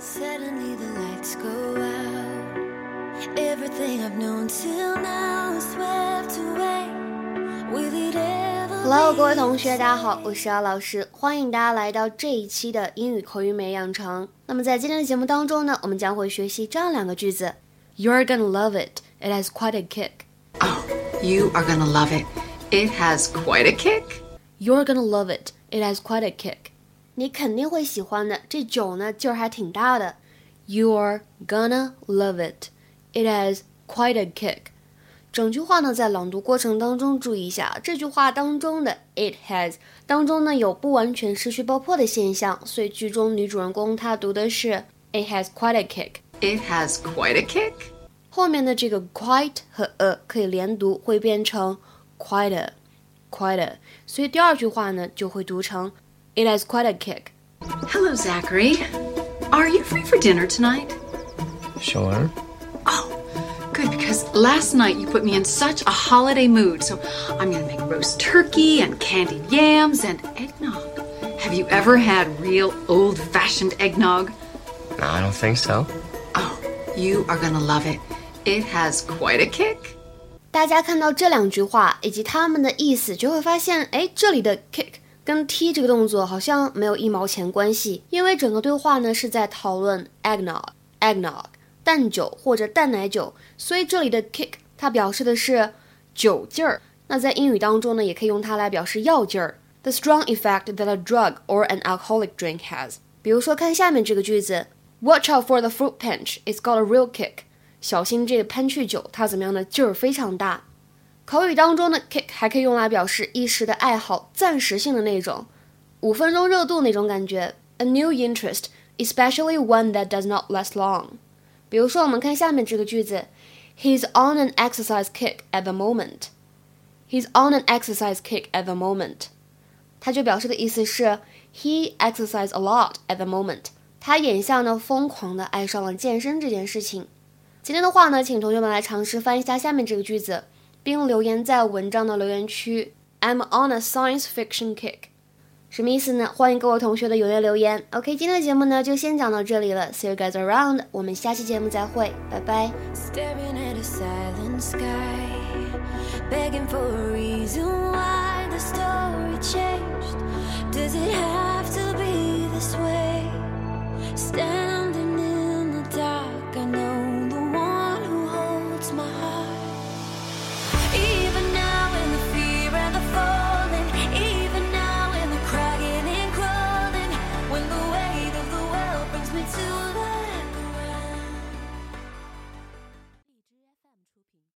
Suddenly the lights go out. Everything I've known till now is swept away. Will it ever Hello，各位同学，大家好，我是姚老师，欢迎大家来到这一期的英语口语美养成。那么在今天的节目当中呢，我们将会学习这样两个句子：You're gonna love it. It has quite a kick. Oh, you are gonna love it. It has quite a kick. You're gonna love it. It has quite a kick. 你肯定会喜欢的，这酒呢劲儿还挺大的。You're gonna love it. It has quite a kick. 整句话呢，在朗读过程当中注意一下，这句话当中的 it has 当中呢有不完全失去爆破的现象，所以剧中女主人公她读的是 it has quite a kick。It has quite a kick. 后面的这个 quite 和 a 可以连读，会变成 quite a quite a，所以第二句话呢就会读成 it has quite a kick。 Hello, Zachary. Are you free for dinner tonight? Sure. Oh, good, because last night you put me in such a holiday mood. So I'm going to make roast turkey and candied yams and eggnog. Have you ever had real old fashioned eggnog? No, I don't think so. Oh, you are going to love it. It has quite a kick. 大家看到这两句话以及它们的意思，就会发现，哎，这里的 kick 跟踢这个动作好像没有一毛钱关系，因为整个对话呢是在讨论 eggnog eggnog 蛋酒或者蛋奶酒，所以这里的 kick 它表示的是酒劲儿。那在英语当中呢，也可以用它来表示药劲儿，the strong effect that a drug or an alcoholic drink has。比如说，看下面这个句子，Watch out for the fruit punch, it's got a real kick。小心这个喷去酒，它怎么样呢？劲儿非常大。口语当中的 kick 还可以用来表示一时的爱好，暂时性的那种，五分钟热度那种感觉。A new interest, especially one that does not last long。比如说，我们看下面这个句子，He's on an exercise kick at the moment. He's on an exercise kick at the moment. 它就表示的意思是 He exercise a lot at the moment. 他眼下呢疯狂的爱上了健身这件事情。今天的话呢，请同学们来尝试翻译一下下面这个句子，并留言在文章的留言区。I'm on a science fiction kick，什么意思呢？欢迎各位同学的踊跃留言。OK，今天的节目呢就先讲到这里了，See you guys around，我们下期节目再会，拜拜。Staring at a